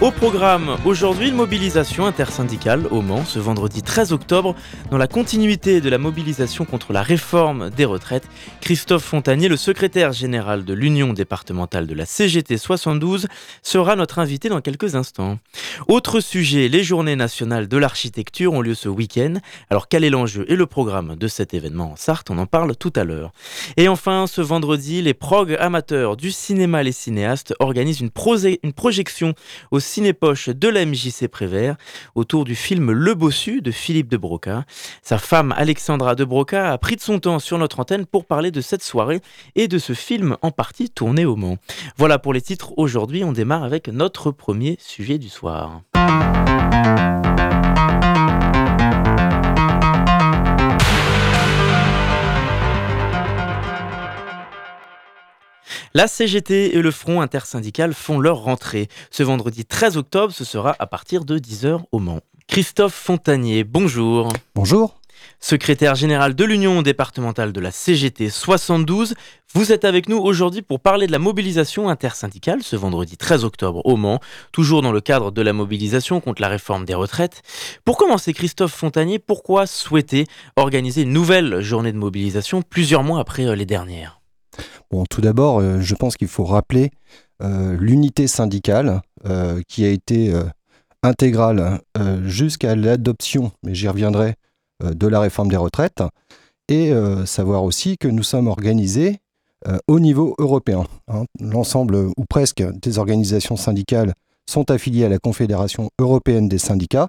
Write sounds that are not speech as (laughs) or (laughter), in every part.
Au programme, aujourd'hui une mobilisation intersyndicale au Mans ce vendredi 13 octobre. Dans la continuité de la mobilisation contre la réforme des retraites, Christophe Fontanier, le secrétaire général de l'Union départementale de la CGT 72, sera notre invité dans quelques instants. Autre sujet, les journées nationales de l'architecture ont lieu ce week-end. Alors quel est l'enjeu et le programme de cet événement en Sarthe? On en parle tout à l'heure. Et enfin, ce vendredi, les prog amateurs du cinéma Les Cinéastes organisent une, une projection au cinépoche de la MJC Prévert autour du film Le Bossu de Philippe de Broca. Sa femme Alexandra de Broca a pris de son temps sur notre antenne pour parler de cette soirée et de ce film en partie tourné au Mans. Voilà pour les titres. Aujourd'hui, on démarre avec notre premier sujet du soir. La CGT et le Front intersyndical font leur rentrée. Ce vendredi 13 octobre, ce sera à partir de 10h au Mans. Christophe Fontanier, bonjour. Bonjour. Secrétaire général de l'Union départementale de la CGT 72, vous êtes avec nous aujourd'hui pour parler de la mobilisation intersyndicale ce vendredi 13 octobre au Mans, toujours dans le cadre de la mobilisation contre la réforme des retraites. Pour commencer, Christophe Fontanier, pourquoi souhaiter organiser une nouvelle journée de mobilisation plusieurs mois après euh, les dernières? Tout d'abord, euh, je pense qu'il faut rappeler euh, l'unité syndicale euh, qui a été intégrale jusqu'à l'adoption, mais j'y reviendrai, de la réforme des retraites, et savoir aussi que nous sommes organisés au niveau européen. Hein. L'ensemble, ou presque, des organisations syndicales sont affiliées à la Confédération européenne des syndicats,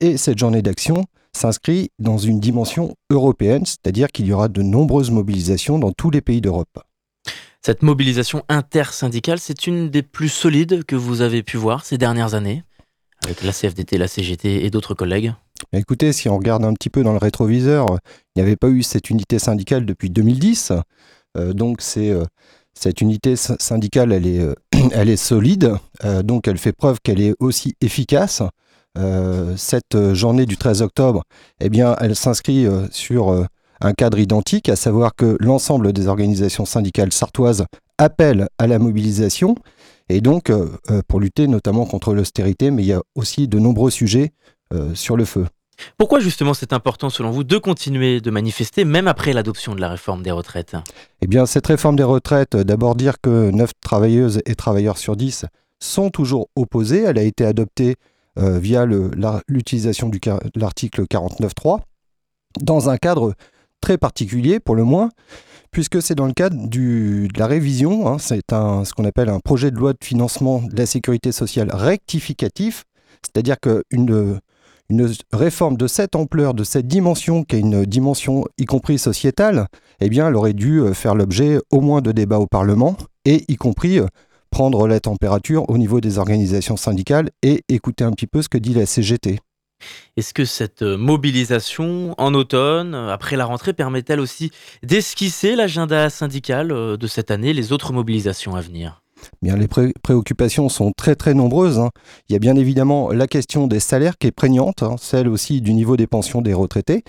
et cette journée d'action s'inscrit dans une dimension européenne, c'est-à-dire qu'il y aura de nombreuses mobilisations dans tous les pays d'Europe. Cette mobilisation intersyndicale, c'est une des plus solides que vous avez pu voir ces dernières années, avec la CFDT, la CGT et d'autres collègues Écoutez, si on regarde un petit peu dans le rétroviseur, il n'y avait pas eu cette unité syndicale depuis 2010. Euh, donc euh, cette unité syndicale, elle est, euh, (clears throat) elle est solide, donc elle fait preuve qu'elle est aussi efficace. cette journée du 13 octobre, eh bien, elle s'inscrit sur un cadre identique, à savoir que l'ensemble des organisations syndicales sartoises appellent à la mobilisation, et donc euh, euh, pour lutter notamment contre l'austérité, mais il y a aussi de nombreux sujets euh, sur le feu. Pourquoi justement c'est important selon vous de continuer de manifester même après l'adoption de la réforme des retraites? Eh bien cette réforme des retraites, d'abord dire que 9 travailleuses et travailleurs sur 10 sont toujours opposés, elle a été adoptée via l'utilisation de l'article 49.3 dans un cadre très particulier pour le moins, puisque c'est dans le cadre de la révision, hein, c'est ce qu'on appelle un projet de loi de financement de la sécurité sociale rectificatif, c'est-à-dire qu'une une réforme de cette ampleur, de cette dimension, qui est une dimension y compris sociétale, eh elle aurait dû euh, faire l'objet au moins de débats au Parlement, et y compris euh, prendre la température au niveau des organisations syndicales et écouter un petit peu ce que dit la CGT. Est-ce que cette euh, mobilisation en automne, euh, après la rentrée, permet-elle aussi d'esquisser l'agenda syndical euh, de cette année, les autres mobilisations à venir? Bien, les préoccupations sont très nombreuses. Hein. Il y a bien évidemment la question des salaires qui est prégnante, hein, celle aussi du niveau des pensions des retraités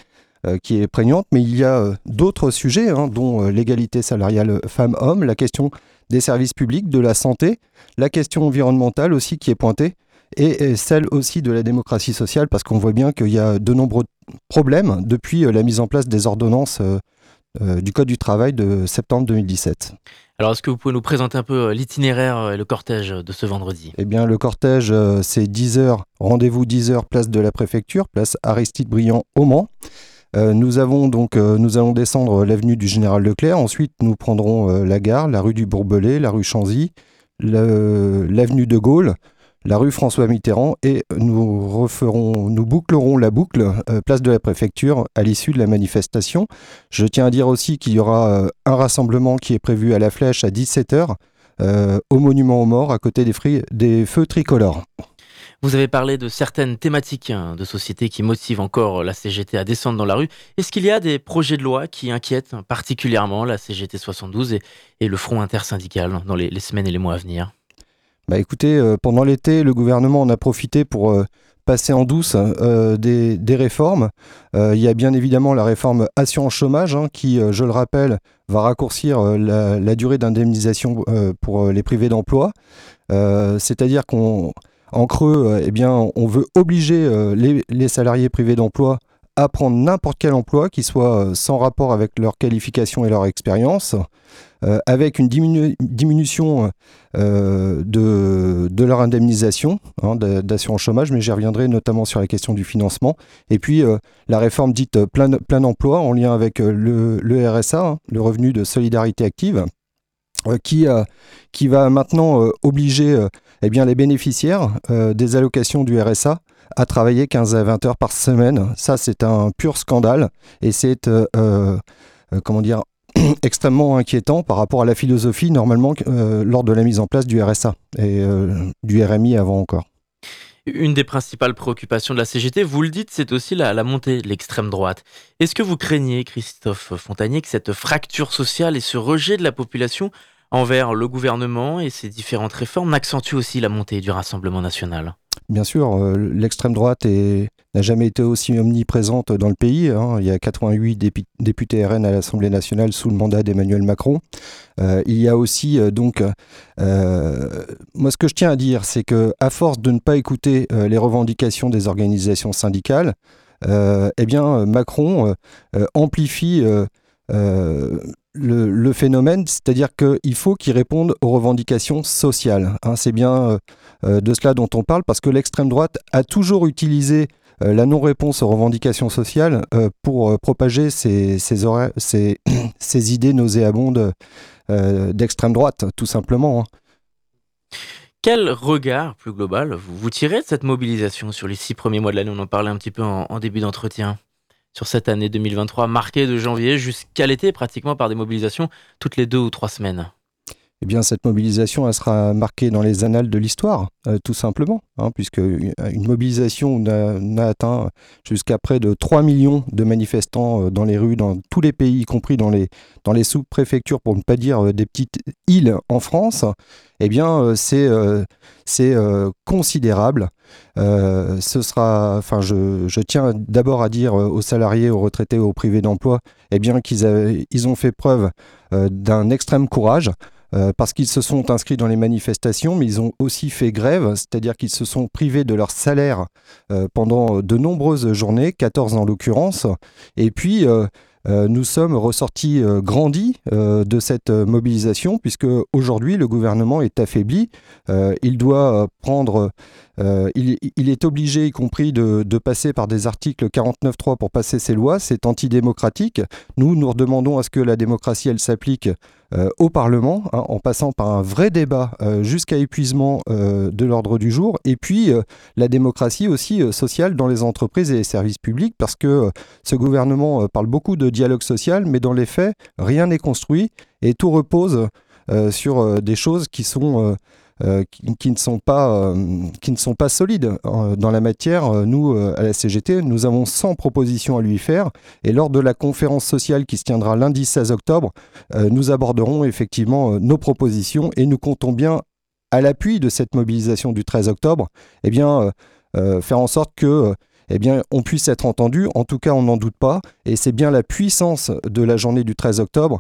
qui est prégnante, mais il y a d'autres sujets, hein, dont l'égalité salariale femmes-hommes, la question des services publics, de la santé, la question environnementale aussi qui est pointée et, celle aussi de la démocratie sociale, parce qu'on voit bien qu'il y a de nombreux problèmes depuis euh, la mise en place des ordonnances euh, euh, du Code du travail de septembre 2017. Alors, est-ce que vous pouvez nous présenter un peu l'itinéraire et le cortège de ce vendredi? Eh bien, le cortège, c'est 10h, rendez-vous 10h, place de la préfecture, place Aristide Briand au Mans. nous avons donc, nous allons descendre l'avenue du Général Leclerc. Ensuite, nous prendrons la gare, la rue du Bourbelay, la rue Chanzy, l'avenue de Gaulle, la rue François Mitterrand et nous bouclerons la boucle euh, place de la préfecture à l'issue de la manifestation. Je tiens à dire aussi qu'il y aura euh, un rassemblement qui est prévu à la Flèche à 17h euh, au monument aux morts à côté des, feux tricolores. Vous avez parlé de certaines thématiques hein, de société qui motivent encore la CGT à descendre dans la rue. Est-ce qu'il y a des projets de loi qui inquiètent particulièrement la CGT 72 et, le Front intersyndical dans les, semaines et les mois à venir? Bah écoutez, euh, pendant l'été, le gouvernement en a profité pour euh, passer en douce euh, des, réformes. il y a bien évidemment la réforme assurance chômage hein, qui, je le rappelle, va raccourcir la, durée d'indemnisation pour les privés d'emploi. C'est-à-dire qu'on en creux, eh bien, on veut obliger euh, les, salariés privés d'emploi à prendre n'importe quel emploi qui soit sans rapport avec leur qualification et leur expérience, avec une diminution de, leur indemnisation hein, d'assurance chômage, mais j'y reviendrai notamment sur la question du financement. Et puis la réforme dite plein, plein emploi en lien avec le, RSA, hein, le revenu de solidarité active, qui, qui va maintenant obliger eh bien, les bénéficiaires euh, des allocations du RSA à travailler 15 à 20 heures par semaine. Ça, c'est un pur scandale et c'est, euh, euh, comment dire, (clears throat) extrêmement inquiétant par rapport à la philosophie normalement lors de la mise en place du RSA et du RMI avant encore. Une des principales préoccupations de la CGT, vous le dites, c'est aussi la, la montée de l'extrême droite. Est-ce que vous craignez, Christophe Fontanier, que cette fracture sociale et ce rejet de la population envers le gouvernement et ses différentes réformes accentuent aussi la montée du Rassemblement national. Bien sûr, euh, l'extrême droite n'a jamais été aussi omniprésente dans le pays. Hein. Il y a 88 députés RN à l'Assemblée nationale sous le mandat d'Emmanuel Macron. Euh, il y a aussi euh, donc, moi ce que je tiens à dire, c'est que à force de ne pas écouter les revendications des organisations syndicales, eh bien Macron amplifie le, phénomène, c'est-à-dire qu'il faut qu'ils répondent aux revendications sociales. Hein. c'est bien euh, euh, de cela dont on parle, parce que l'extrême droite a toujours utilisé euh, la non-réponse aux revendications sociales pour propager (clears throat) ses, idées nauséabondes d'extrême droite, tout simplement. Hein. Quel regard plus global vous, tirez de cette mobilisation sur les six premiers mois de l'année? On en parlait un petit peu en début d'entretien sur cette année 2023 marquée de janvier jusqu'à l'été pratiquement par des mobilisations toutes les deux ou trois semaines eh bien, cette mobilisation, sera marquée dans les annales de l'histoire, euh, tout simplement, hein, puisque une mobilisation n'a atteint jusqu'à près de 3 millions de manifestants euh, dans les rues, dans tous les pays, y compris dans les, dans les sous-préfectures, pour ne pas dire euh, des petites îles en France. Eh bien, c'est c'est considérable. ce sera, enfin, je, je tiens d'abord à dire aux salariés, aux retraités, aux privés d'emploi, eh bien, qu'ils ils ont fait preuve d'un extrême courage. Euh, parce qu'ils se sont inscrits dans les manifestations, mais ils ont aussi fait grève, c'est-à-dire qu'ils se sont privés de leur salaire euh, pendant de nombreuses journées, 14 en l'occurrence, et puis euh, nous sommes ressortis grandis de cette mobilisation, puisque aujourd'hui le gouvernement est affaibli. il doit prendre euh, il, est obligé, y compris, de, passer par des articles 49.3 pour passer ses lois. C'est antidémocratique. Nous, nous demandons à ce que la démocratie, elle s'applique euh, au Parlement, hein, en passant par un vrai débat euh, jusqu'à épuisement de l'ordre du jour. Et puis, la démocratie aussi sociale dans les entreprises et les services publics, parce que ce gouvernement parle beaucoup de dialogue social, mais dans les faits, rien n'est construit et tout repose sur des choses qui sont euh, qui, ne sont pas, euh, qui ne sont pas solides. Dans la matière, euh, nous, à la CGT, nous avons 100 propositions à lui faire. Et lors de la conférence sociale qui se tiendra lundi 16 octobre, nous aborderons effectivement nos propositions et nous comptons bien, à l'appui de cette mobilisation du 13 octobre, eh bien, faire en sorte que eh bien, on puisse être entendu. En tout cas, on n'en doute pas. Et c'est bien la puissance de la journée du 13 octobre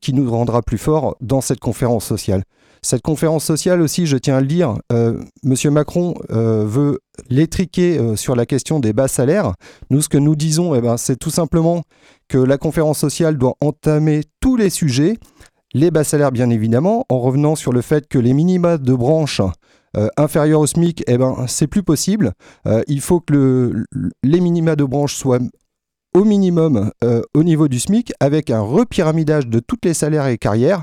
qui nous rendra plus forts dans cette conférence sociale. Cette conférence sociale aussi, je tiens à le dire, euh, Monsieur Macron euh, veut l'étriquer euh, sur la question des bas salaires. Nous, ce que nous disons, eh ben, c'est tout simplement que la conférence sociale doit entamer tous les sujets, les bas salaires bien évidemment, en revenant sur le fait que les minima de branche inférieurs au SMIC, eh ben, c'est plus possible. il faut que les minima de branche soient au minimum au niveau du SMIC, avec un repyramidage de toutes les salaires et carrières.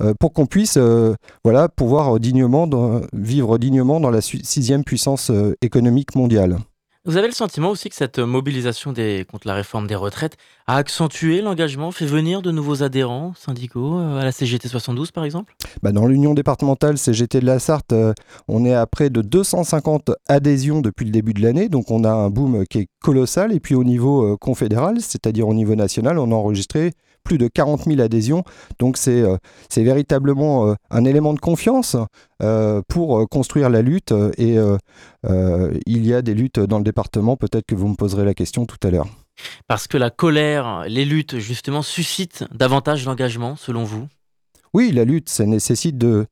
Euh, pour qu'on puisse euh, voilà, pouvoir dignement vivre dignement dans la sixième puissance euh, économique mondiale. Vous avez le sentiment aussi que cette mobilisation des, contre la réforme des retraites a accentué l'engagement, fait venir de nouveaux adhérents syndicaux euh, à la CGT 72 par exemple? Bah Dans l'union départementale CGT de la Sarthe, euh, on est à près de 250 adhésions depuis le début de l'année, donc on a un boom qui est colossal. Et puis au niveau euh, confédéral, c'est-à-dire au niveau national, on a enregistré plus de 40 000 adhésions. Donc c'est euh, véritablement euh, un élément de confiance euh, pour construire la lutte. Et il y a des luttes dans le département. Peut-être que vous me poserez la question tout à l'heure. Parce que la colère, les luttes, justement, suscitent davantage d'engagement, selon vous? Oui, la lutte, ça nécessite de,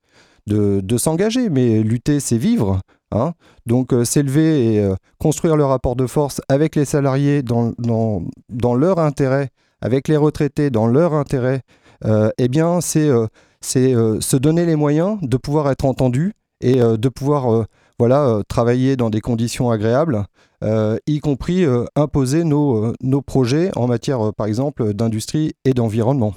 de, de s'engager, mais lutter, c'est vivre. Hein Donc s'élever et construire le rapport de force avec les salariés dans, dans, dans leur intérêt avec les retraités dans leur intérêt, euh, eh bien, c'est euh, euh, se donner les moyens de pouvoir être entendu et de pouvoir travailler dans des conditions agréables, y compris imposer nos projets en matière, par exemple, d'industrie et d'environnement.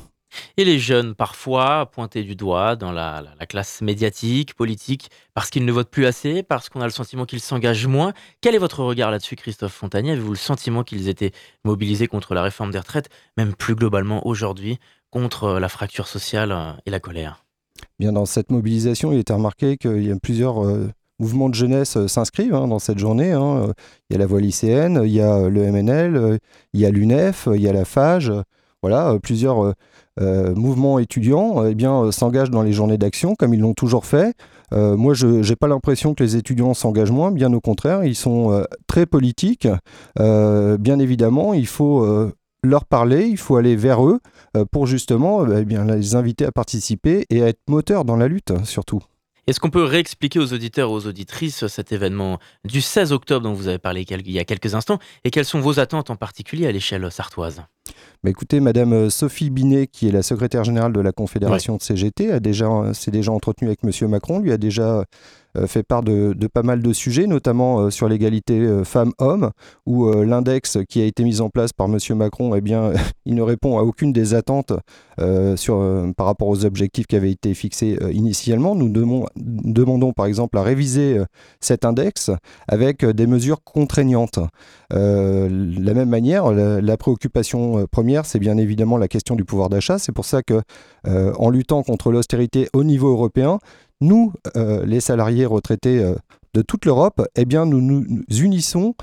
Et les jeunes, parfois, pointés du doigt dans la, classe médiatique, politique, parce qu'ils ne votent plus assez, parce qu'on a le sentiment qu'ils s'engagent moins. Quel est votre regard là-dessus, Christophe Fontanier Avez-vous le sentiment qu'ils étaient mobilisés contre la réforme des retraites, même plus globalement aujourd'hui, contre la fracture sociale euh, et la colère? Bien, dans cette mobilisation, il était remarqué qu'il y a plusieurs euh, mouvements de jeunesse euh, s'inscrivent hein, dans cette journée. Hein. Il y a la voie lycéenne, il y a le MNL, il y a l'UNEF, il y a la FAGE. Voilà, plusieurs euh, mouvement étudiant eh bien, euh, dans les journées d'action comme ils l'ont toujours fait. Euh, moi, je n'ai pas l'impression que les étudiants s'engagent moins, bien au contraire, ils sont très politiques. bien évidemment, il faut leur parler, il faut aller vers eux pour justement eh les inviter à participer et à être moteurs dans la lutte surtout. Est-ce qu'on peut réexpliquer aux auditeurs et aux auditrices cet événement du 16 octobre dont vous avez parlé il y a quelques instants et quelles sont vos attentes en particulier à l'échelle sartoise? Bah écoutez, Madame euh, Sophie Binet, qui est la secrétaire générale de la Confédération de CGT, a déjà, euh, s'est déjà entretenue avec Monsieur Macron, lui a déjà fait part de, pas mal de sujets, notamment sur l'égalité femmes-hommes, où l'index qui a été mis en place par Monsieur Macron, eh bien, (laughs) il ne répond à aucune des attentes par rapport aux objectifs qui avaient été fixés initialement. Nous demandons, par exemple à réviser cet index avec des mesures contraignantes. de la même manière, la préoccupation première c'est bien évidemment la question du pouvoir d'achat. C'est pour ça que, euh, en luttant contre l'austérité au niveau européen, nous, euh, les salariés retraités euh, de toute l'Europe, eh bien, nous nous unissons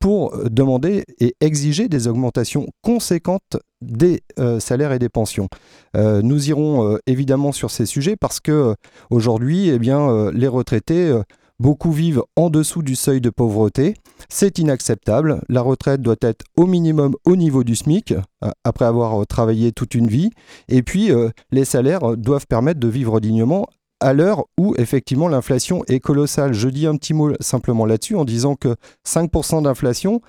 pour demander et exiger des augmentations conséquentes des salaires et des pensions. nous irons évidemment sur ces sujets parce que aujourd'hui, eh bien, les retraités Beaucoup vivent en dessous du seuil de pauvreté. C'est inacceptable. La retraite doit être au minimum au niveau du SMIC, euh, après avoir euh, travaillé toute une vie. Et puis, euh, les salaires doivent permettre de vivre dignement à l'heure où effectivement l'inflation est colossale. Je dis un petit mot simplement là-dessus en disant que 5% d'inflation,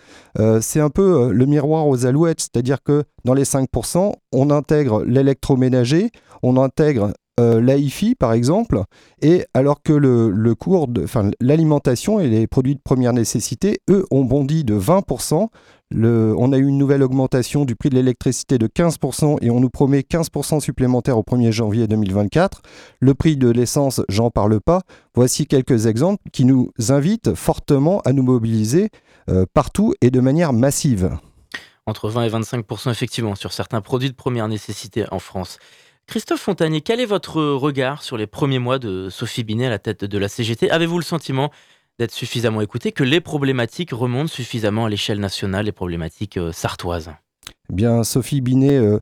c'est un peu le miroir aux alouettes, c'est-à-dire que dans les 5%, on intègre l'électroménager, on intègre euh, l'AIFI par exemple, et alors que le, cours de, l'alimentation et les produits de première nécessité, eux, ont bondi de 20%. Le, on a eu une nouvelle augmentation du prix de l'électricité de 15% et on nous promet 15% supplémentaire au 1er janvier 2024. Le prix de l'essence, j'en parle pas. Voici quelques exemples qui nous invitent fortement à nous mobiliser euh, partout et de manière massive. Entre 20 et 25% effectivement sur certains produits de première nécessité en France. Christophe Fontanier, quel est votre regard sur les premiers mois de Sophie Binet à la tête de la CGT Avez-vous le sentiment d'être suffisamment écouté, que les problématiques remontent suffisamment à l'échelle nationale, les problématiques euh, sartoises? Eh Bien, Sophie Binet, euh,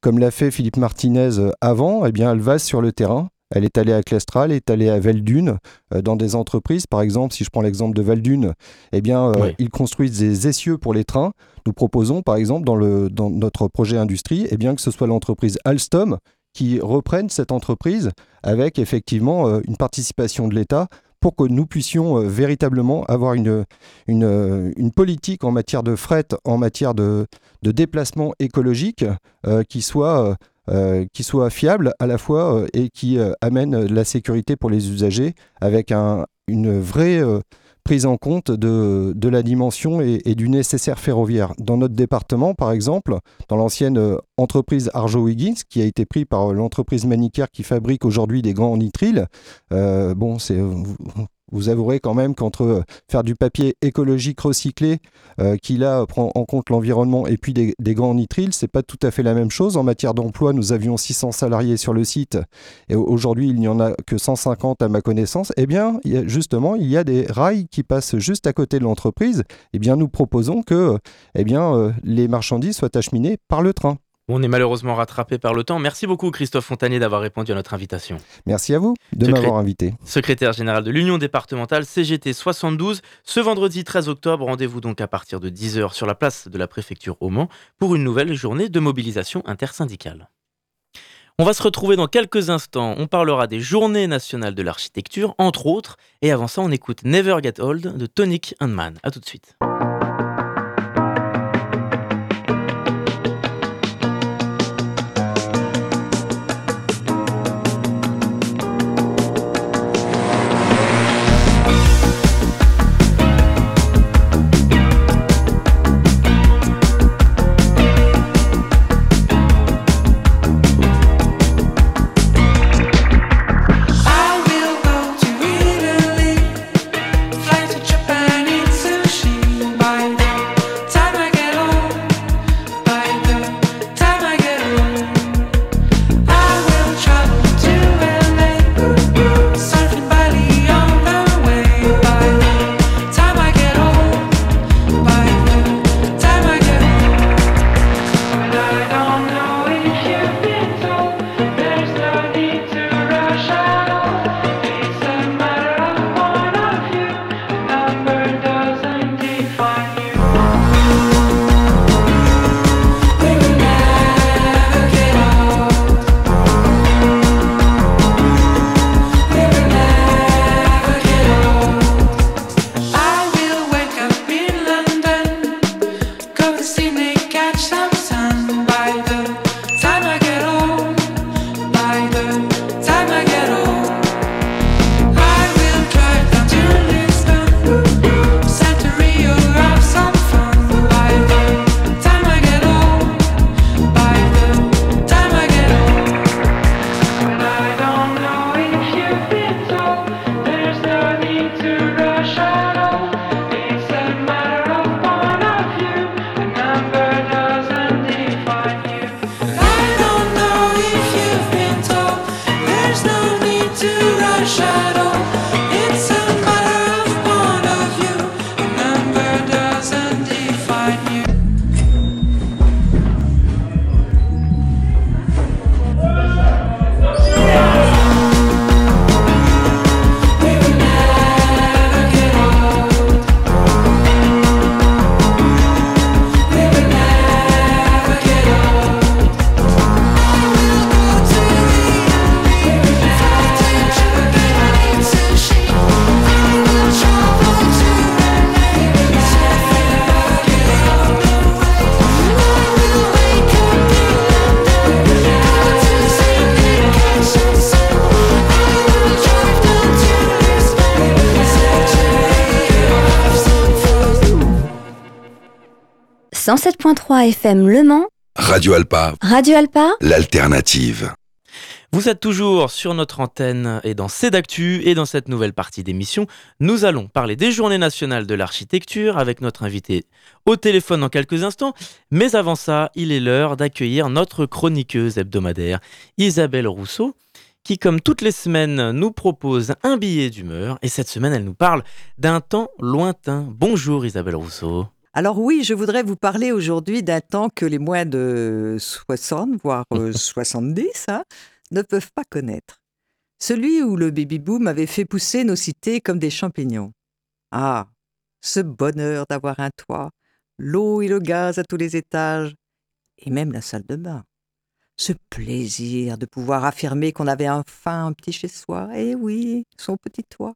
comme l'a fait Philippe Martinez euh, avant, eh bien, elle va sur le terrain. Elle est allée à Clestral, elle est allée à Veldune, dans des entreprises. Par exemple, si je prends l'exemple de Veldune, eh bien, ils construisent des essieux pour les trains. Nous proposons, par exemple, dans, le, dans notre projet industrie, eh bien, que ce soit l'entreprise Alstom qui reprennent cette entreprise avec effectivement euh, une participation de l'État pour que nous puissions euh, véritablement avoir une, une, politique en matière de fret, en matière de, déplacement écologique qui, soit, fiable à la fois et qui amène la sécurité pour les usagers avec un, une vraie prise en compte de, de la dimension et, du nécessaire ferroviaire. Dans notre département, par exemple, dans l'ancienne euh, entreprise Arjo-Higgins, qui a été pris par l'entreprise Manicare qui fabrique aujourd'hui des grands nitriles, euh, bon, c'est, vous avouerez quand même qu'entre euh, faire du papier écologique recyclé, euh, qui là prend en compte l'environnement, et puis des, grands nitriles, c'est pas tout à fait la même chose. En matière d'emploi, nous avions 600 salariés sur le site, et aujourd'hui il n'y en a que 150 à ma connaissance. Eh bien, justement, il y a des rails qui passent juste à côté de l'entreprise. Eh bien, nous proposons que eh euh, les marchandises soient acheminées par le train. On est malheureusement rattrapé par le temps. Merci beaucoup Christophe Fontanier d'avoir répondu à notre invitation. Merci à vous de m'avoir invité. Secrétaire général de l'Union départementale CGT 72, ce vendredi 13 octobre, rendez-vous donc à partir de 10h sur la place de la préfecture au Mans pour une nouvelle journée de mobilisation intersyndicale. On va se retrouver dans quelques instants. On parlera des journées nationales de l'architecture, entre autres. Et avant ça, on écoute Never Get Old de Tonic and Man. A tout de suite. FM Le Mans. Radio Alpa. Radio Alpa. L'alternative. Vous êtes toujours sur notre antenne et dans d'actu et dans cette nouvelle partie d'émission, nous allons parler des journées nationales de l'architecture avec notre invité au téléphone dans quelques instants. Mais avant ça, il est l'heure d'accueillir notre chroniqueuse hebdomadaire, Isabelle Rousseau, qui, comme toutes les semaines, nous propose un billet d'humeur. Et cette semaine, elle nous parle d'un temps lointain. Bonjour Isabelle Rousseau. Alors oui, je voudrais vous parler aujourd'hui d'un temps que les moins de 60, voire 70, euh, (laughs) hein, ne peuvent pas connaître. Celui où le baby-boom avait fait pousser nos cités comme des champignons. Ah, ce bonheur d'avoir un toit, l'eau et le gaz à tous les étages, et même la salle de bain. Ce plaisir de pouvoir affirmer qu'on avait enfin un petit chez soi, eh oui, son petit toit.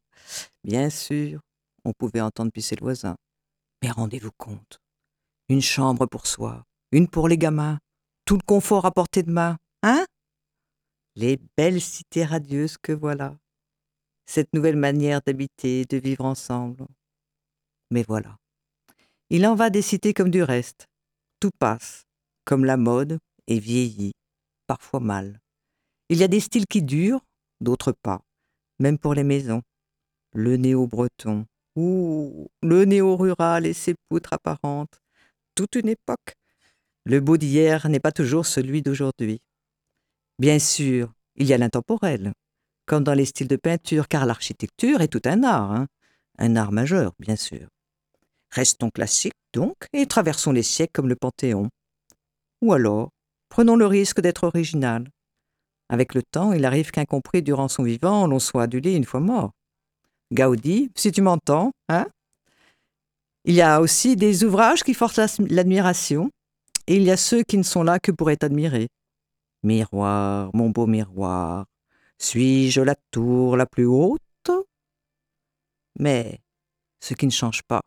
Bien sûr, on pouvait entendre pisser le voisin. Mais rendez-vous compte. Une chambre pour soi, une pour les gamins, tout le confort à portée de main, hein? Les belles cités radieuses que voilà. Cette nouvelle manière d'habiter, de vivre ensemble. Mais voilà. Il en va des cités comme du reste. Tout passe, comme la mode, et vieillit, parfois mal. Il y a des styles qui durent, d'autres pas, même pour les maisons. le néo-breton, ou le néo-rural et ses poutres apparentes. Toute une époque. Le beau d'hier n'est pas toujours celui d'aujourd'hui. Bien sûr, il y a l'intemporel, comme dans les styles de peinture, car l'architecture est tout un art, hein. un art majeur, bien sûr. Restons classiques, donc, et traversons les siècles comme le Panthéon. Ou alors, prenons le risque d'être original. Avec le temps, il arrive qu'incompris durant son vivant, l'on soit adulé une fois mort. Gaudi, si tu m'entends, hein Il y a aussi des ouvrages qui forcent l'admiration, et il y a ceux qui ne sont là que pour être admirés. Miroir, mon beau miroir, suis-je la tour la plus haute? Mais ce qui ne change pas,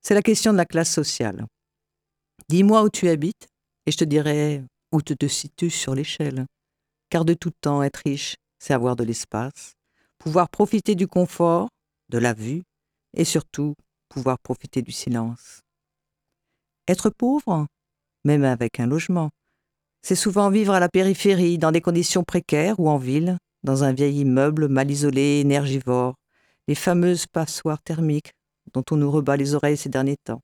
c'est la question de la classe sociale. Dis-moi où tu habites, et je te dirai où te situes sur l'échelle. Car de tout temps, être riche, c'est avoir de l'espace, pouvoir profiter du confort, de la vue, et surtout pouvoir profiter du silence. Être pauvre, même avec un logement, c'est souvent vivre à la périphérie, dans des conditions précaires ou en ville, dans un vieil immeuble mal isolé, énergivore, les fameuses passoires thermiques dont on nous rebat les oreilles ces derniers temps.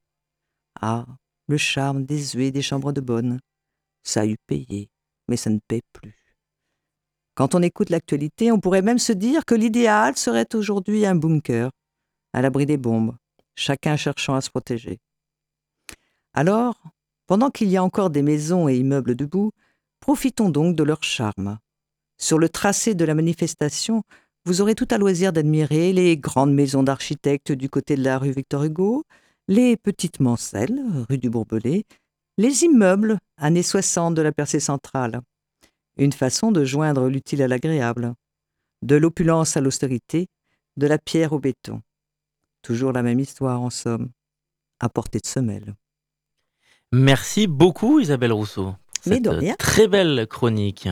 Ah, le charme des œufs et des chambres de bonne. Ça a eu payé, mais ça ne paie plus. Quand on écoute l'actualité, on pourrait même se dire que l'idéal serait aujourd'hui un bunker, à l'abri des bombes, chacun cherchant à se protéger. Alors, pendant qu'il y a encore des maisons et immeubles debout, profitons donc de leur charme. Sur le tracé de la manifestation, vous aurez tout à loisir d'admirer les grandes maisons d'architectes du côté de la rue Victor Hugo, les petites mancelles, rue du Bourbelet, les immeubles, années 60 de la percée centrale. Une façon de joindre l'utile à l'agréable. De l'opulence à l'austérité, de la pierre au béton. Toujours la même histoire en somme, à portée de semelle. Merci beaucoup Isabelle Rousseau. Mais de rien. Très belle chronique.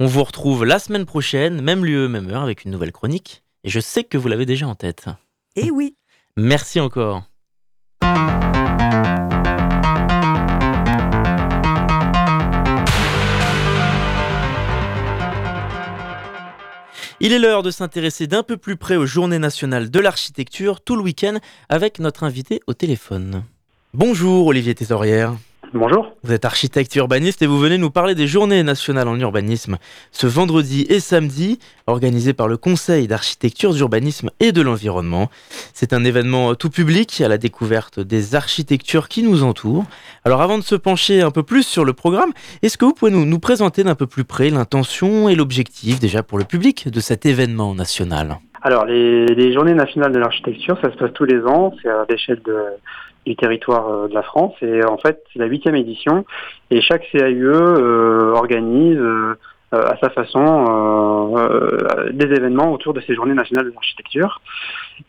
On vous retrouve la semaine prochaine, même lieu, même heure, avec une nouvelle chronique. Et je sais que vous l'avez déjà en tête. Eh oui. (laughs) Merci encore. Il est l'heure de s'intéresser d'un peu plus près aux Journées nationales de l'architecture tout le week-end avec notre invité au téléphone. Bonjour Olivier Tésorière. Bonjour. Vous êtes architecte urbaniste et vous venez nous parler des Journées nationales en urbanisme ce vendredi et samedi, organisées par le Conseil d'architecture, d'urbanisme et de l'environnement. C'est un événement tout public à la découverte des architectures qui nous entourent. Alors avant de se pencher un peu plus sur le programme, est-ce que vous pouvez nous, nous présenter d'un peu plus près l'intention et l'objectif déjà pour le public de cet événement national? Alors les, les Journées nationales de l'architecture, ça se passe tous les ans, c'est à l'échelle de du territoire euh, de la France. Et en fait, c'est la huitième édition. Et chaque CAUE euh, organise euh, à sa façon des événements autour de ces journées nationales de l'architecture.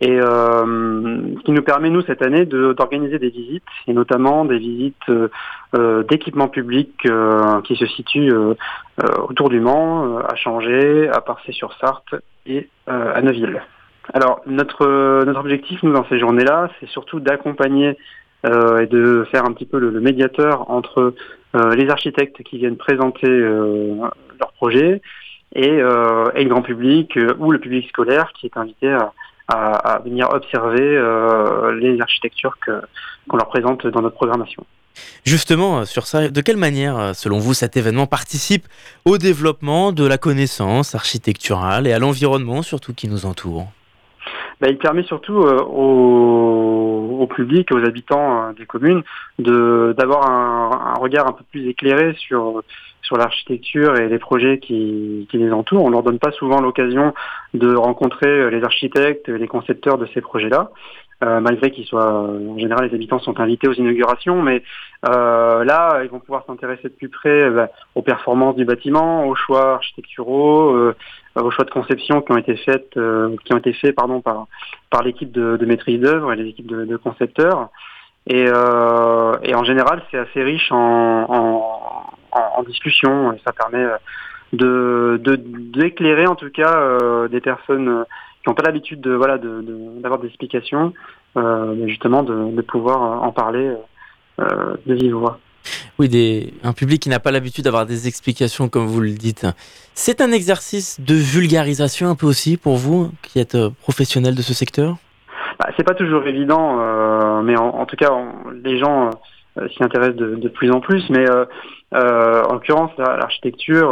Et ce qui nous permet, nous, cette année, d'organiser des visites, et notamment des visites d'équipements publics qui se situent autour du Mans, à Changé, à Parcé-sur-Sarthe et à Neuville. Alors notre notre objectif nous dans ces journées-là, c'est surtout d'accompagner euh, et de faire un petit peu le, médiateur entre euh, les architectes qui viennent présenter euh, leurs projets et, et, le grand public ou le public scolaire qui est invité à, venir observer les architectures qu'on leur présente dans notre programmation. Justement, sur ça, de quelle manière, selon vous, cet événement participe au développement de la connaissance architecturale et à l'environnement surtout qui nous entoure? Bah, il permet surtout euh, au, au, public, aux habitants euh, des communes, de d'avoir un, un, regard un peu plus éclairé sur sur l'architecture et les projets qui, qui les entourent. On leur donne pas souvent l'occasion de rencontrer les architectes, les concepteurs de ces projets-là. Euh, malgré qu'ils soient, en général, les habitants sont invités aux inaugurations, mais euh, là, ils vont pouvoir s'intéresser de plus près bah, aux performances du bâtiment, aux choix architecturaux, euh, aux choix de conception qui ont été faites, euh, qui ont été faits, pardon, par par l'équipe de, maîtrise d'œuvre et les équipes de, concepteurs. Et, euh, et, en général, c'est assez riche en, en, discussion et ça permet de d'éclairer en tout cas des personnes qui n'ont pas l'habitude de voilà d'avoir de, des explications, euh, justement de, pouvoir en parler euh, de vive voix. Oui, des, un public qui n'a pas l'habitude d'avoir des explications comme vous le dites. C'est un exercice de vulgarisation un peu aussi pour vous, qui êtes professionnel de ce secteur? Bah, C'est pas toujours évident, mais en, tout cas, les gens s'y intéressent de, plus en plus. Mais en l'occurrence, l'architecture,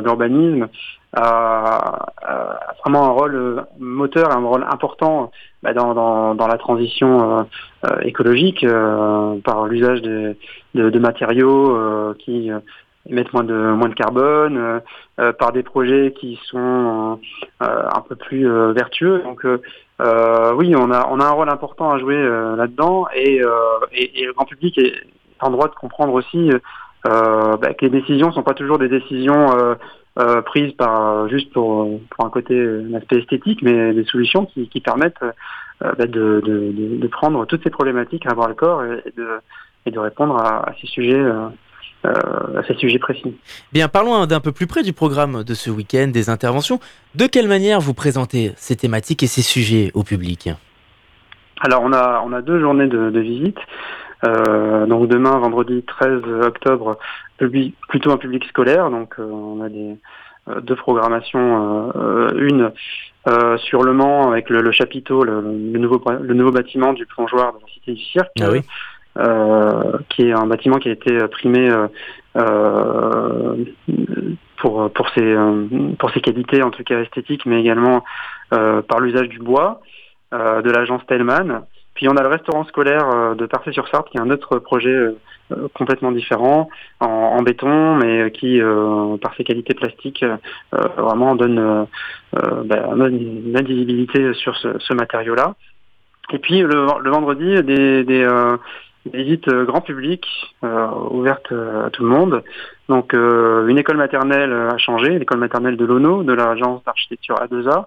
l'urbanisme, vraiment un rôle euh, moteur, un rôle important bah, dans, dans, dans, la transition euh, euh, écologique par l'usage de, de, de, matériaux qui émettent moins de moins de carbone, par des projets qui sont un peu plus vertueux. Donc oui, on a on a un rôle important à jouer là-dedans et, et, et, le grand public est en droit de comprendre aussi bah, que les décisions sont pas toujours des décisions euh, prises par juste pour, pour un côté un aspect esthétique, mais des solutions qui, qui permettent euh, bah, de, de, de, prendre toutes ces problématiques à avoir le corps et de, et de répondre à, à ces sujets. Euh, à ces sujets précis. Bien, parlons d'un peu plus près du programme de ce week-end, des interventions. De quelle manière vous présentez ces thématiques et ces sujets au public? Alors, on a, on a deux journées de, de visite. Euh, donc demain, vendredi 13 octobre, plutôt un public scolaire. Donc euh, on a des euh, deux programmations, une sur Le Mans avec le, chapiteau, le, nouveau, le nouveau bâtiment du plongeoir de la Cité du Cirque, ah qui est un bâtiment qui a été primé pour, pour, ses, pour ses qualités, en tout cas esthétiques, mais également par l'usage du bois de l'agence Tellman. Puis on a le restaurant scolaire euh, de Parfait-sur-Sarthe, qui est un autre projet euh, euh, complètement différent, en, béton, mais qui, par ses qualités plastiques, vraiment donne, bah, une indivisibilité sur ce, matériau-là. Et puis le, vendredi, des, des visites grand public ouvertes à tout le monde. Donc une école maternelle a changé, l'école maternelle de l'ONO, de l'agence d'architecture A2A,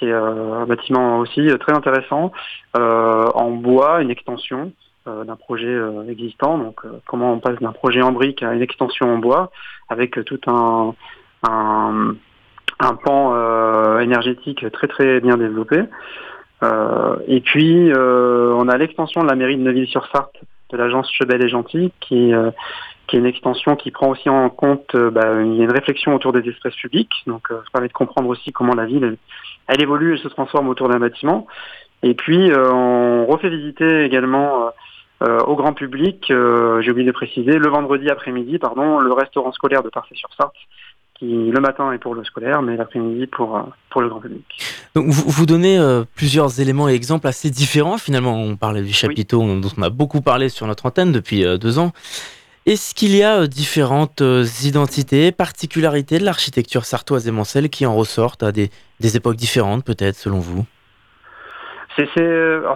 qui est euh, un bâtiment aussi euh, très intéressant, euh, en bois, une extension d'un projet existant. Donc comment on passe d'un projet en brique à une extension en bois, avec tout un, pan énergétique très très bien développé. et puis on a l'extension de la mairie de Neuville-sur-Sarthe de l'agence Chebel et Gentil, qui, qui est une extension qui prend aussi en compte bah, une réflexion autour des espaces publics. Donc ça permet de comprendre aussi comment la ville elle évolue, elle se transforme autour d'un bâtiment. Et puis, euh, on refait visiter également euh, euh, au grand public, j'ai oublié de préciser, le vendredi après-midi, pardon, le restaurant scolaire de Parfait-sur-Sarthe, qui le matin est pour le scolaire, mais l'après-midi pour, pour le grand public. Donc vous, vous donnez plusieurs éléments et exemples assez différents. Finalement, on parlait du chapiteau dont on a beaucoup parlé sur notre antenne depuis deux ans. Est-ce qu'il y a différentes identités, particularités de l'architecture sartoise et mancelle qui en ressortent à des, époques différentes peut-être selon vous? C'est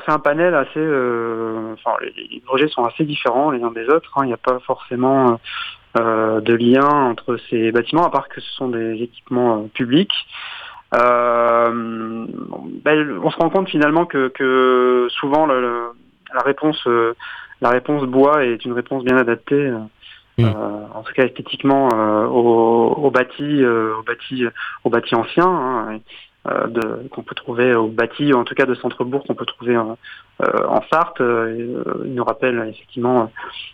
un panel assez euh, enfin les, projets sont assez différents les uns des autres hein. il n'y a pas forcément euh, de lien entre ces bâtiments à part que ce sont des équipements euh, publics ben, on se rend compte finalement que, souvent la réponse la réponse bois est une réponse bien adaptée mm. en tout cas esthétiquement au, au, bâti au bâti au bâti ancien hein, euh, qu'on peut trouver au bâti, en tout cas de centre-bourg qu'on peut trouver en, euh, en Sarthe. Euh, il nous rappelle effectivement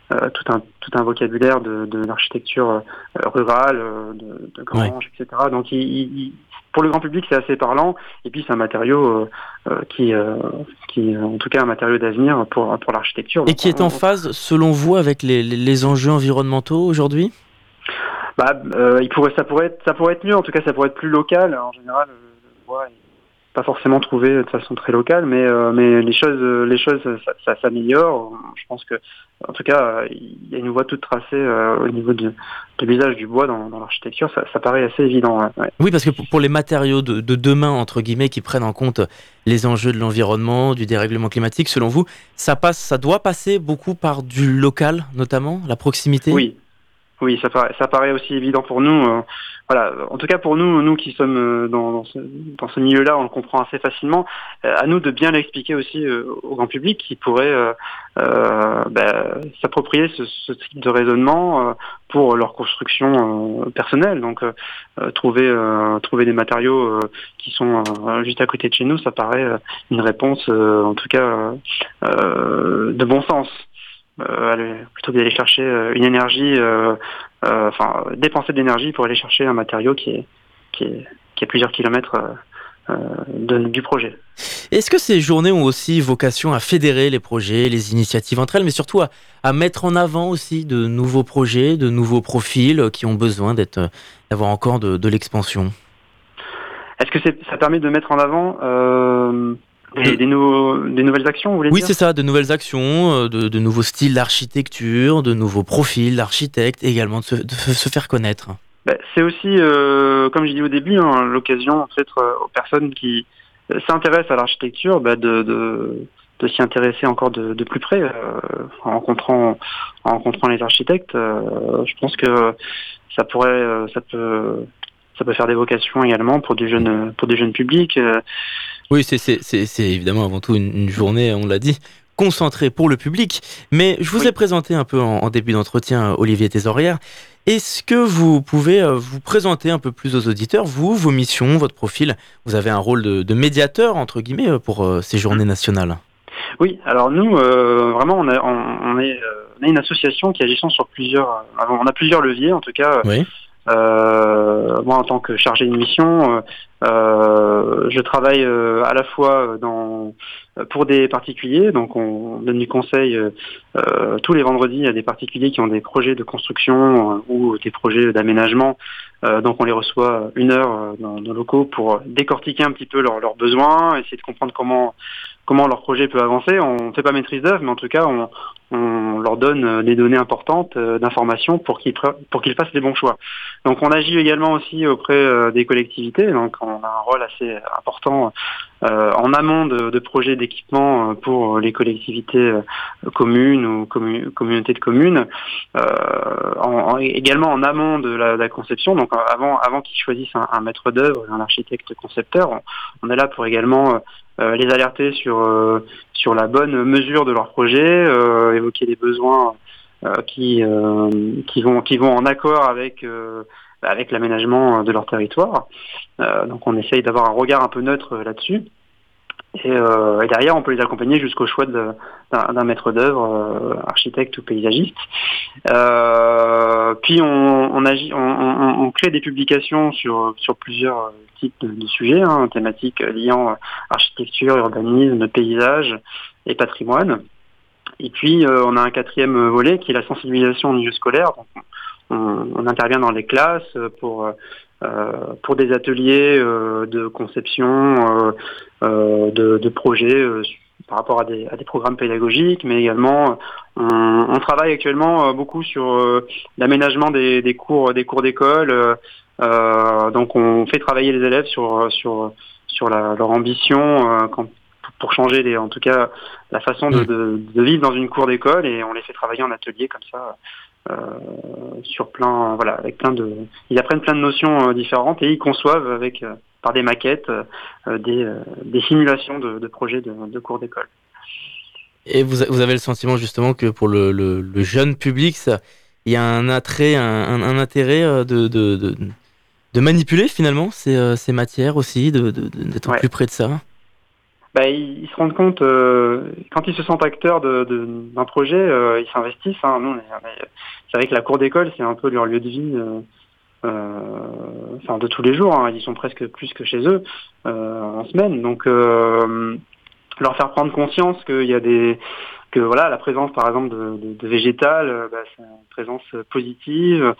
tout, un, tout un vocabulaire de, de l'architecture rurale, de, de grange, etc. Donc il, pour le grand public, c'est assez parlant. Et puis, c'est un matériau qui, qui, en tout cas, un matériau d'avenir pour, pour l'architecture. Et qui est en phase, selon vous, avec les, les enjeux environnementaux aujourd'hui? Bah, il pourrait, ça pourrait être, ça pourrait être mieux. En tout cas, ça pourrait être plus local. En général, pas forcément trouvé de façon très locale, mais, euh, mais les choses, les choses, ça, s'améliore. Je pense que, en tout cas, il y a une voie toute tracée euh, au niveau de, de l'usage du bois dans, l'architecture. Ça, paraît assez évident. Oui, parce que pour, les matériaux de, demain, entre guillemets, qui prennent en compte les enjeux de l'environnement, du dérèglement climatique, selon vous, ça passe, ça doit passer beaucoup par du local, notamment, la proximité? Oui, oui, ça paraît, ça paraît aussi évident pour nous. Euh, voilà, en tout cas pour nous, nous qui sommes euh, dans, ce, dans ce milieu-là, on le comprend assez facilement. Euh, à nous de bien l'expliquer aussi au grand public qui pourrait bah, s'approprier ce, type de raisonnement pour leur construction personnelle. Donc trouver trouver des matériaux qui sont juste à côté de chez nous, ça paraît une réponse, en tout cas, de bon sens. Plutôt que d'aller chercher une énergie, enfin dépenser de l'énergie pour aller chercher un matériau qui est qui est, qui est plusieurs kilomètres du projet. Est-ce que ces journées ont aussi vocation à fédérer les projets, les initiatives entre elles, mais surtout à, mettre en avant aussi de nouveaux projets, de nouveaux profils qui ont besoin d'être, d'avoir encore de, l'expansion? Est-ce que ça permet de mettre en avant euh, des, nouvelles actions, vous voulez Oui, c'est ça, de nouvelles actions, euh, de, nouveaux styles d'architecture, de nouveaux profils d'architectes, également de se, faire connaître. Ben, c'est aussi, euh, comme j'ai dit au début, hein, l'occasion peut-être aux personnes qui, s'intéresse à l'architecture, bah, de, de, s'y intéresser encore de, plus près, euh, en rencontrant en rencontrant les architectes. Euh, je pense que ça pourrait, euh, ça peut, ça peut faire des vocations également pour du jeune, pour des jeunes publics. Oui, c'est évidemment avant tout une, journée, on l'a dit, concentrée pour le public. Mais je vous ai présenté un peu en, début d'entretien Olivier Thésorière. Est-ce que vous pouvez euh, vous présenter un peu plus aux auditeurs, vous, vos missions, votre profil? Vous avez un rôle de, médiateur, entre guillemets, euh, pour euh, ces journées nationales? Oui, alors nous, vraiment, on, on, est, une association qui agissant sur plusieurs... on a plusieurs leviers, en tout cas. Oui. Moi, en tant que chargé de mission, je travaille à la fois dans pour des particuliers. Donc on donne du conseil euh, euh, tous les vendredis à des particuliers qui ont des projets de construction euh, ou des projets d'aménagement. donc on les reçoit une heure dans nos locaux pour décortiquer un petit peu leurs besoins, essayer de comprendre comment comment leur projet peut avancer. On ne fait pas maîtrise d'œuvre, mais en tout cas, on, leur donne des données importantes d'informations pour qu'ils pour qu'ils fassent les bons choix. Donc, on agit également aussi auprès des collectivités. Donc, on a un rôle assez important en amont de, projets d'équipement euh, pour les collectivités euh, communes ou communautés de communes, euh, également en amont de la, conception, donc avant, avant qu'ils choisissent un, maître d'œuvre, un architecte concepteur, on, est là pour également les alerter sur, sur la bonne mesure de leur projet, évoquer les besoins qui, qui, vont, qui vont en accord avec avec l'aménagement de leur territoire. donc on essaye d'avoir un regard un peu neutre là-dessus. Euh, et, derrière, on peut les accompagner jusqu'au choix d'un maître d'œuvre, euh, architecte ou paysagiste. Euh, puis on, agit, on, crée des publications sur, plusieurs types de, sujets, hein, thématiques liant architecture, urbanisme, paysage et patrimoine. Et puis on a un quatrième volet qui est la sensibilisation au milieu scolaire. on, intervient dans les classes pour euh, pour des ateliers euh, de conception euh, de, projets par rapport à des, programmes pédagogiques, mais également on, travaille actuellement beaucoup sur l'aménagement des, cours des cours d'école. donc on fait travailler les élèves sur sur sur leur ambition pour changer en tout cas la façon de, de, vivre dans une cour d'école et on les fait travailler en atelier comme ça euh, sur plein, voilà, avec plein de, ils apprennent plein de notions euh, différentes et ils conçoivent avec euh, par des maquettes des, des, simulations de, projets de, cours d'école. Et vous, vous, avez le sentiment justement que pour le, le, jeune public, ça, il y a un attrait, un, un, intérêt de, de, de, manipuler finalement ces, ces matières aussi, d'être plus près de ça? Bah, ils, se rendent compte, euh, quand ils se sentent acteurs d'un de, projet, euh, ils s'investissent. Hein. C'est vrai que la cour d'école, c'est un peu leur lieu de vie, euh, enfin de tous les jours. Hein. Ils sont presque plus que chez eux en semaine. Donc, leur faire prendre conscience qu'il y a des que voilà la présence par exemple de, de, végétal, bah, c'est une présence positive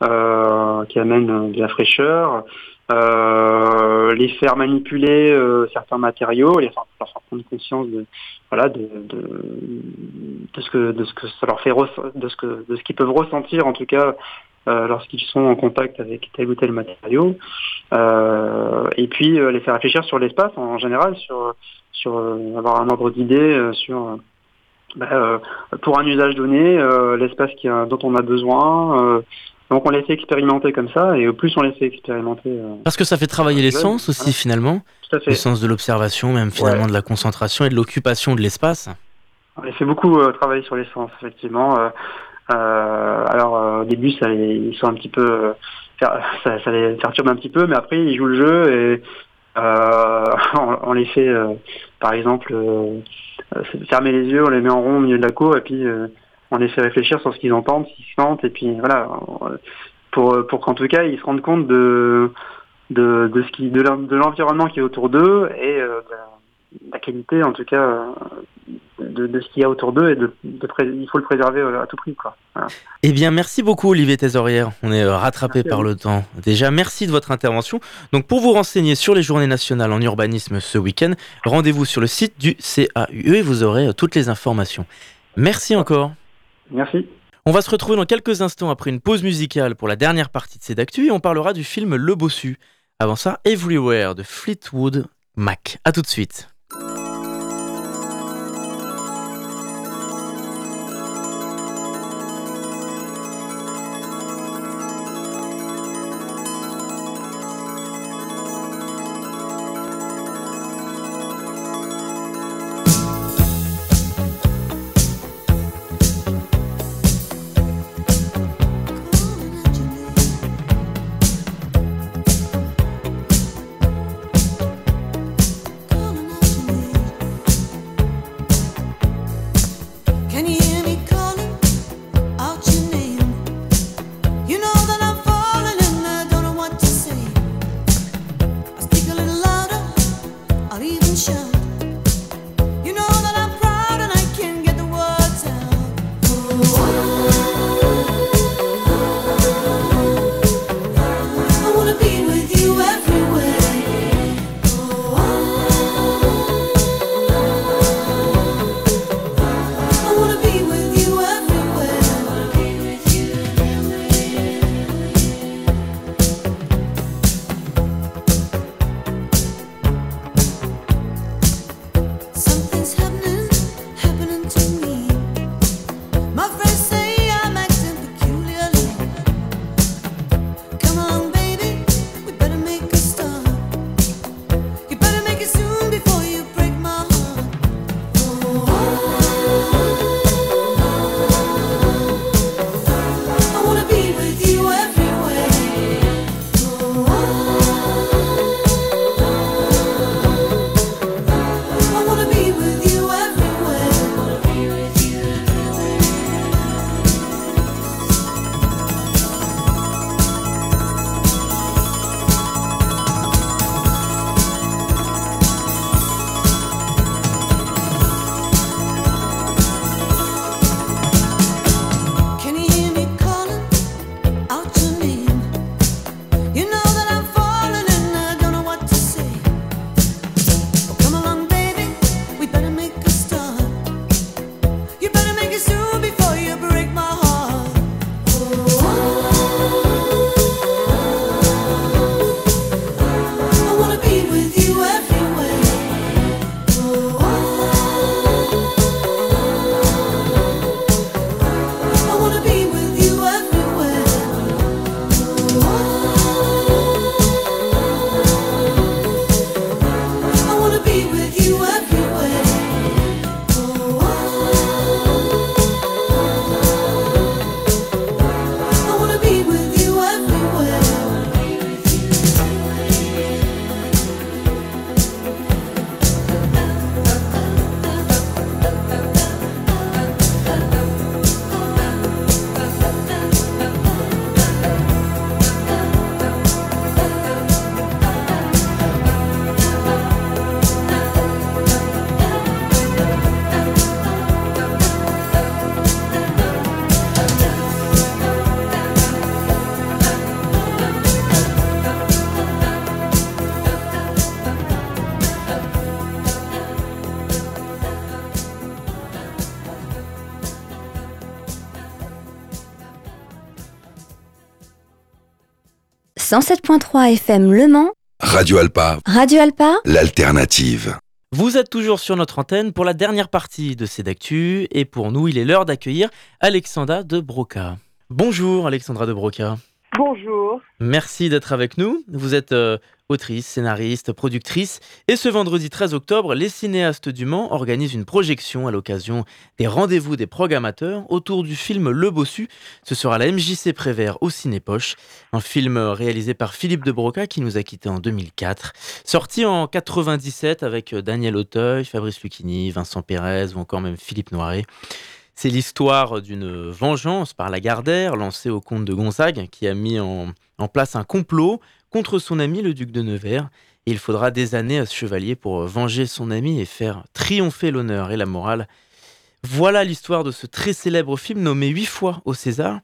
qui amène de la fraîcheur. Euh, les faire manipuler euh, certains matériaux, les faire, leur faire prendre conscience de voilà de, de, ce que de ce que ça leur fait de ce que de ce qu'ils peuvent ressentir en tout cas euh, lorsqu'ils sont en contact avec tel ou tel matériau. Et puis les faire réfléchir sur l'espace en, général sur sur avoir un ordre d'idée sur bah, pour un usage donné l'espace dont on a besoin donc on les fait expérimenter comme ça, et au plus on les fait expérimenter. Euh, Parce que ça fait travailler les sens aussi finalement. Tout à fait. Le sens de l'observation, même finalement de la concentration et de l'occupation de l'espace. On les fait beaucoup euh, travailler sur les sens, effectivement. Euh, alors au début, ça ils sont un petit peu, (laughs) ça, ça, les perturbe un petit peu, mais après ils jouent le jeu et (laughs) on, les fait, par exemple, fermer les yeux, on les met en rond au milieu de la cour et puis on les fait réfléchir sur ce qu'ils entendent, ce qu'ils sentent, et puis voilà, pour, pour qu'en tout cas ils se rendent compte de, de, de ce qui, de l'environnement qui est autour d'eux et de la qualité en tout cas de, ce qu'il y a autour d'eux et de, il faut le préserver euh, à tout prix. Quoi. Eh bien, merci beaucoup Olivier Thésorière. On est euh, rattrapé par le temps. Déjà, merci de votre intervention. Donc, pour vous renseigner sur les journées nationales en urbanisme ce week-end, rendez-vous sur le site du CAUE et vous aurez euh, toutes les informations. Merci encore. Merci. On va se retrouver dans quelques instants après une pause musicale pour la dernière partie de d'actu et on parlera du film Le Bossu. Avant ça, Everywhere de Fleetwood Mac. A tout de suite. « Oh 107.3 FM Le Mans. Radio Alpa. Radio Alpa. L'alternative. Vous êtes toujours sur notre antenne pour la dernière partie de d'actu et pour nous, il est l'heure d'accueillir Alexandra de Broca. Bonjour Alexandra de Broca. Bonjour. Merci d'être avec nous. Vous êtes euh, autrice, scénariste, productrice. Et ce vendredi 13 octobre, les cinéastes du Mans organisent une projection à l'occasion des rendez-vous des programmateurs autour du film Le Bossu. Ce sera la MJC Prévert au Cinépoche, un film réalisé par Philippe de Broca qui nous a quittés en 2004, sorti en 97 avec Daniel Auteuil, Fabrice Lucchini, Vincent Pérez ou encore même Philippe Noiret. C'est l'histoire d'une vengeance par la Gardère lancée au comte de Gonzague qui a mis en, place un complot contre son ami le duc de Nevers. Il faudra des années à ce chevalier pour venger son ami et faire triompher l'honneur et la morale. Voilà l'histoire de ce très célèbre film nommé huit fois au César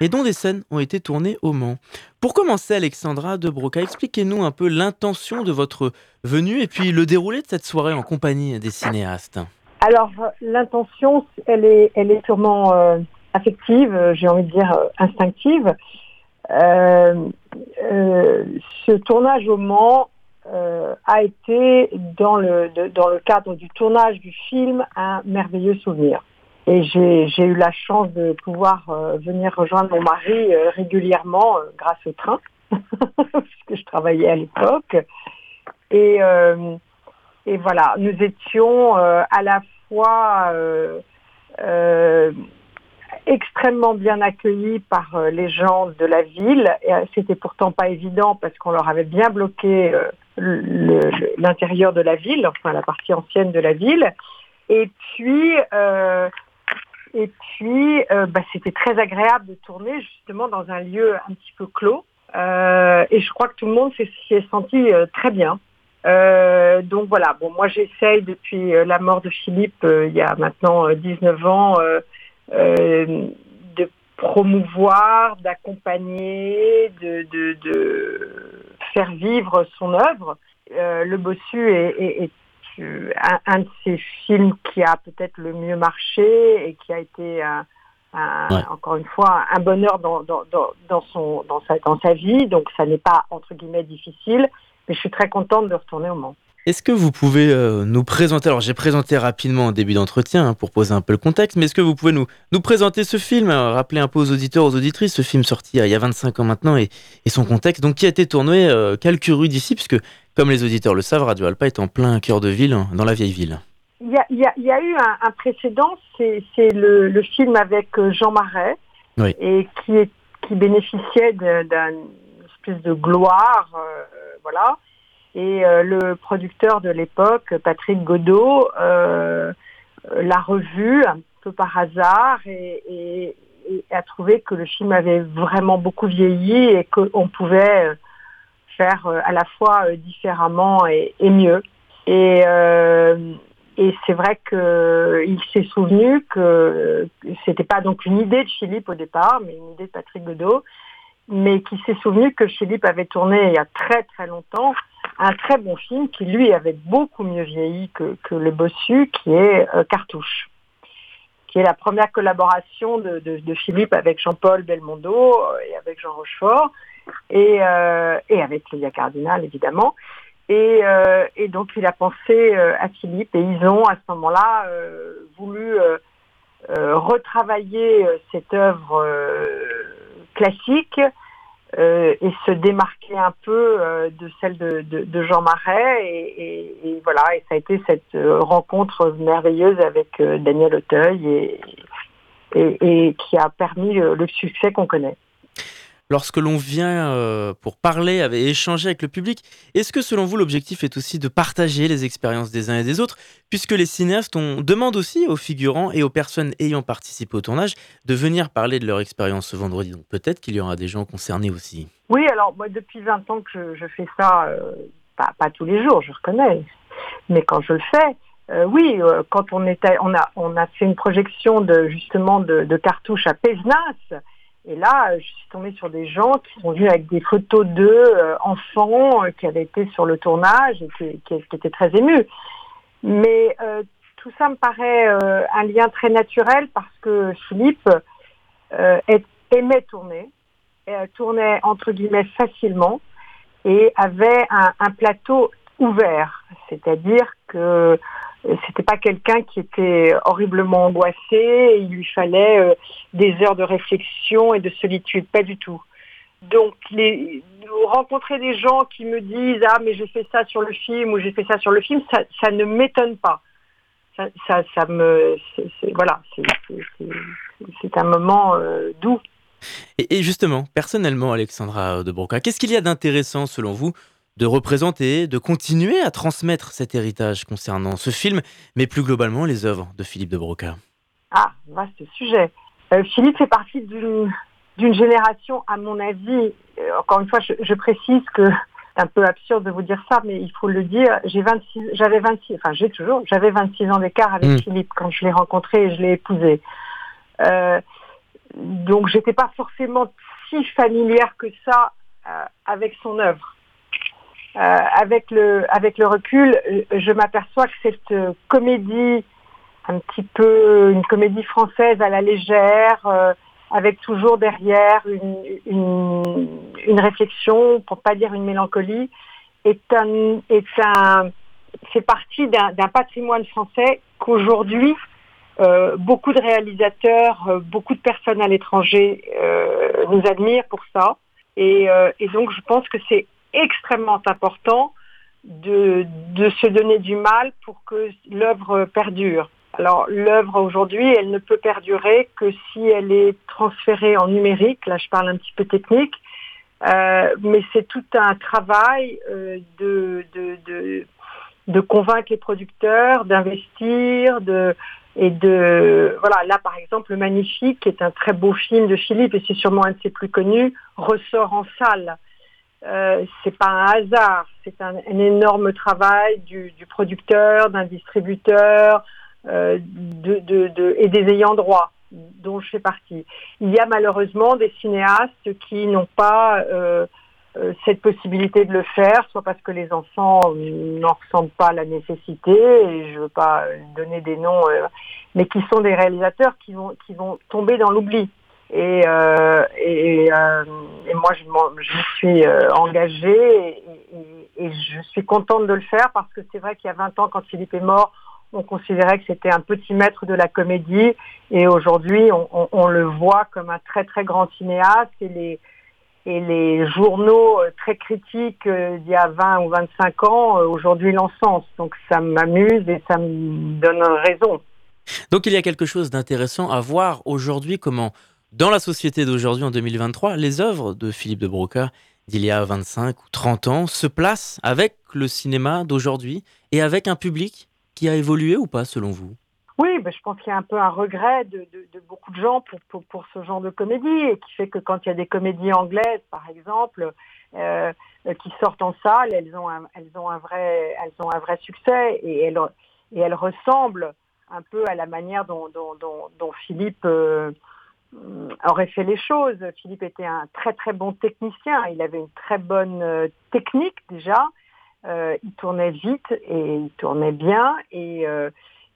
et dont des scènes ont été tournées au Mans. Pour commencer, Alexandra de Broca, expliquez-nous un peu l'intention de votre venue et puis le déroulé de cette soirée en compagnie des cinéastes. Alors, l'intention, elle est, elle est sûrement euh, affective, euh, j'ai envie de dire euh, instinctive. Ce tournage au Mans a été, dans le, dans le cadre du tournage du film, un merveilleux souvenir. Et j'ai eu la chance de pouvoir venir rejoindre mon mari régulièrement grâce au train, (laughs) puisque je travaillais à l'époque. Et, et voilà, nous étions à la fois extrêmement bien accueillis par euh, les gens de la ville. Euh, c'était pourtant pas évident parce qu'on leur avait bien bloqué euh, l'intérieur de la ville, enfin la partie ancienne de la ville. Et puis, euh, et puis, euh, bah, c'était très agréable de tourner justement dans un lieu un petit peu clos. Euh, et je crois que tout le monde s'y est senti très bien. Donc voilà, bon, moi j'essaye depuis la mort de Philippe, il y a maintenant 19 ans, euh, de promouvoir, d'accompagner, de, de, de, faire vivre son œuvre. Euh, le Bossu est, est, est un, un, de ces films qui a peut-être le mieux marché et qui a été un, un, ouais. encore une fois un bonheur dans, dans, dans, son, dans, sa, dans sa vie. Donc ça n'est pas entre guillemets difficile, mais je suis très contente de retourner au Mans. Est-ce que vous pouvez euh, nous présenter, alors j'ai présenté rapidement en début d'entretien hein, pour poser un peu le contexte, mais est-ce que vous pouvez nous, nous présenter ce film, euh, rappeler un peu aux auditeurs, aux auditrices, ce film sorti il y a 25 ans maintenant et, et son contexte, donc qui a été tourné euh, quelques rues d'ici, puisque comme les auditeurs le savent, Radio Alpa est en plein cœur de ville, dans la vieille ville. Il y a, il y a, il y a eu un, un précédent, c'est le, le, film avec euh, Jean Marais, oui. et qui, est, qui bénéficiait d'une espèce de gloire, euh, voilà. Et euh, le producteur de l'époque, Patrick Godot, euh, l'a revu un peu par hasard et, a trouvé que le film avait vraiment beaucoup vieilli et qu'on pouvait euh, faire à la fois différemment et, mieux. Et, et c'est vrai qu'il s'est souvenu que c'était pas donc une idée de Philippe au départ, mais une idée de Patrick Godot, mais qui s'est souvenu que Philippe avait tourné il y a très très longtemps un très bon film qui lui avait beaucoup mieux vieilli que, Le Bossu, qui est euh, Cartouche, qui est la première collaboration de, Philippe avec Jean-Paul Belmondo et avec Jean Rochefort, et, euh, et avec Léa Cardinal évidemment. Euh, et, donc il a pensé à Philippe et ils ont à ce moment-là voulu retravailler cette œuvre classique euh, et se démarquer un peu euh, de celle de, de, Jean Marais. Et, voilà, et ça a été cette euh, rencontre merveilleuse avec Daniel Auteuil et, et, qui a permis le succès qu'on connaît. Lorsque l'on vient euh, pour parler et échanger avec le public, est-ce que selon vous l'objectif est aussi de partager les expériences des uns et des autres, puisque les cinéastes on demande aussi aux figurants et aux personnes ayant participé au tournage de venir parler de leur expérience ce vendredi. Donc peut-être qu'il y aura des gens concernés aussi. Oui, alors moi depuis 20 ans que je, fais ça, euh, pas, tous les jours, je reconnais, mais quand je le fais, euh, oui, quand on était, on a, fait une projection de justement de, de cartouches à Pézenas. Et là, je suis tombée sur des gens qui sont venus avec des photos d'eux, euh, enfants, euh, qui avaient été sur le tournage et qui, étaient très émus. Mais euh, tout ça me paraît euh, un lien très naturel parce que Philippe aimait tourner, tournait entre guillemets facilement et avait un plateau ouvert. C'est-à-dire que c'était pas quelqu'un qui était horriblement angoissé, il lui fallait euh, des heures de réflexion et de solitude, pas du tout. Donc rencontrer des gens qui me disent ah mais j'ai fait ça sur le film ou j'ai fait ça sur le film, ça, ne m'étonne pas. Ça, ça, me voilà, c'est un moment euh, doux. Et, et, justement, personnellement, Alexandra de Broca, qu'est-ce qu'il y a d'intéressant selon vous de représenter, de continuer à transmettre cet héritage concernant ce film, mais plus globalement les œuvres de Philippe de Broca Ah, vaste sujet. Euh, Philippe fait partie d'une génération, à mon avis, euh, encore une fois, je, je précise que c'est un peu absurde de vous dire ça, mais il faut le dire, j'ai 26, j'avais 26, enfin j'ai toujours, j'avais 26 ans d'écart avec Mm. Philippe quand je l'ai rencontré et je l'ai épousé. Euh, donc j'étais pas forcément si familière que ça euh, avec son œuvre. Euh, avec le avec le recul, je m'aperçois que cette euh, comédie un petit peu une comédie française à la légère, euh, avec toujours derrière une, une, une réflexion, pour pas dire une mélancolie, est un est un fait partie d'un patrimoine français qu'aujourd'hui euh, beaucoup de réalisateurs, euh, beaucoup de personnes à l'étranger euh, nous admirent pour ça. Et, et donc je pense que c'est extrêmement important de, de se donner du mal pour que l'œuvre perdure. Alors l'œuvre aujourd'hui, elle ne peut perdurer que si elle est transférée en numérique. Là, je parle un petit peu technique, Euh, mais c'est tout un travail euh, de, de, de, convaincre les producteurs, d'investir, de et de voilà là par exemple le magnifique qui est un très beau film de Philippe et c'est sûrement un de ses plus connus ressort en salle. Euh, c'est pas un hasard, c'est un, énorme travail du, du producteur, d'un distributeur, euh, et des ayants droit, dont je fais partie. Il y a malheureusement des cinéastes qui n'ont pas euh, euh, cette possibilité de le faire, soit parce que les enfants n'en ressentent pas la nécessité, et je veux pas donner des noms, mais qui sont des réalisateurs qui vont, qui vont tomber dans l'oubli. Et, euh, euh, et moi, je, je suis euh, engagée et, je suis contente de le faire parce que c'est vrai qu'il y a 20 ans, quand Philippe est mort, on considérait que c'était un petit maître de la comédie et aujourd'hui, on, le voit comme un très très grand cinéaste et les, et les journaux très critiques d'il y a 20 ou 25 ans, aujourd'hui l'encensent. Donc ça m'amuse et ça me donne raison. Donc il y a quelque chose d'intéressant à voir aujourd'hui comment, dans la société d'aujourd'hui en 2023, les œuvres de Philippe de Broca d'il y a 25 ou 30 ans se placent avec le cinéma d'aujourd'hui et avec un public qui a évolué ou pas selon vous? Oui, ben, je pense qu'il y a un peu un regret de, beaucoup de gens pour, pour, ce genre de comédie, et qui fait que quand il y a des comédies anglaises, par exemple, euh, euh, qui sortent en salle, elles ont un, elles ont un vrai, elles ont un vrai succès, et elles, et elles ressemblent un peu à la manière dont, dont Philippe euh, aurait fait les choses. Philippe était un très très bon technicien, il avait une très bonne euh, technique déjà, Euh, il tournait vite et il tournait bien, et euh,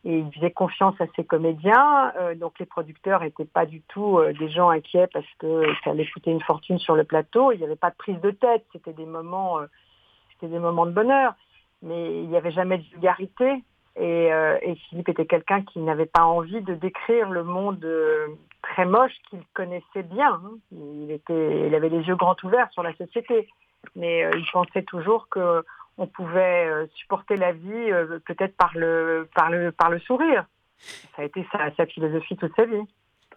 il faisait confiance à ses comédiens. Euh, donc les producteurs n'étaient pas du tout euh, des gens inquiets parce que ça allait coûter une fortune sur le plateau. Il n'y avait pas de prise de tête. C'était des moments, euh, c'était des moments de bonheur, mais il n'y avait jamais de vulgarité. Et, euh, et Philippe était quelqu'un qui n'avait pas envie de décrire le monde euh, très moche qu'il connaissait bien. hein. Il était, il avait les yeux grands ouverts sur la société, mais euh, il pensait toujours que on pouvait supporter la vie peut-être par le, par, le, par le sourire. Ça a été sa, sa philosophie toute sa vie.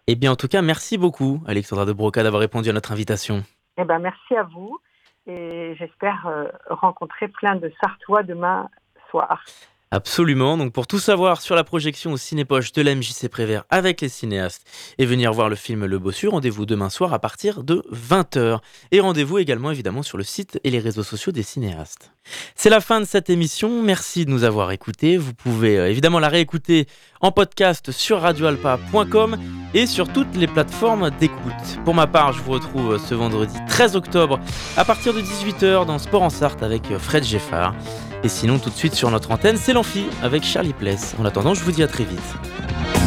Eh bien en tout cas, merci beaucoup Alexandra de Broca d'avoir répondu à notre invitation. Eh ben, merci à vous et j'espère rencontrer plein de Sartois demain soir. Absolument, donc pour tout savoir sur la projection au Cinépoche de l'MJC Prévert avec les cinéastes et venir voir le film Le Bossu, rendez-vous demain soir à partir de 20h. Et rendez-vous également évidemment sur le site et les réseaux sociaux des cinéastes. C'est la fin de cette émission, merci de nous avoir écoutés. Vous pouvez euh, évidemment la réécouter en podcast sur radioalpa.com et sur toutes les plateformes d'écoute. Pour ma part, je vous retrouve ce vendredi 13 octobre à partir de 18h dans Sport en Sarthe avec euh, Fred Geffard. Et sinon, tout de suite sur notre antenne, c'est l'Amphi avec Charlie Pless. En attendant, je vous dis à très vite.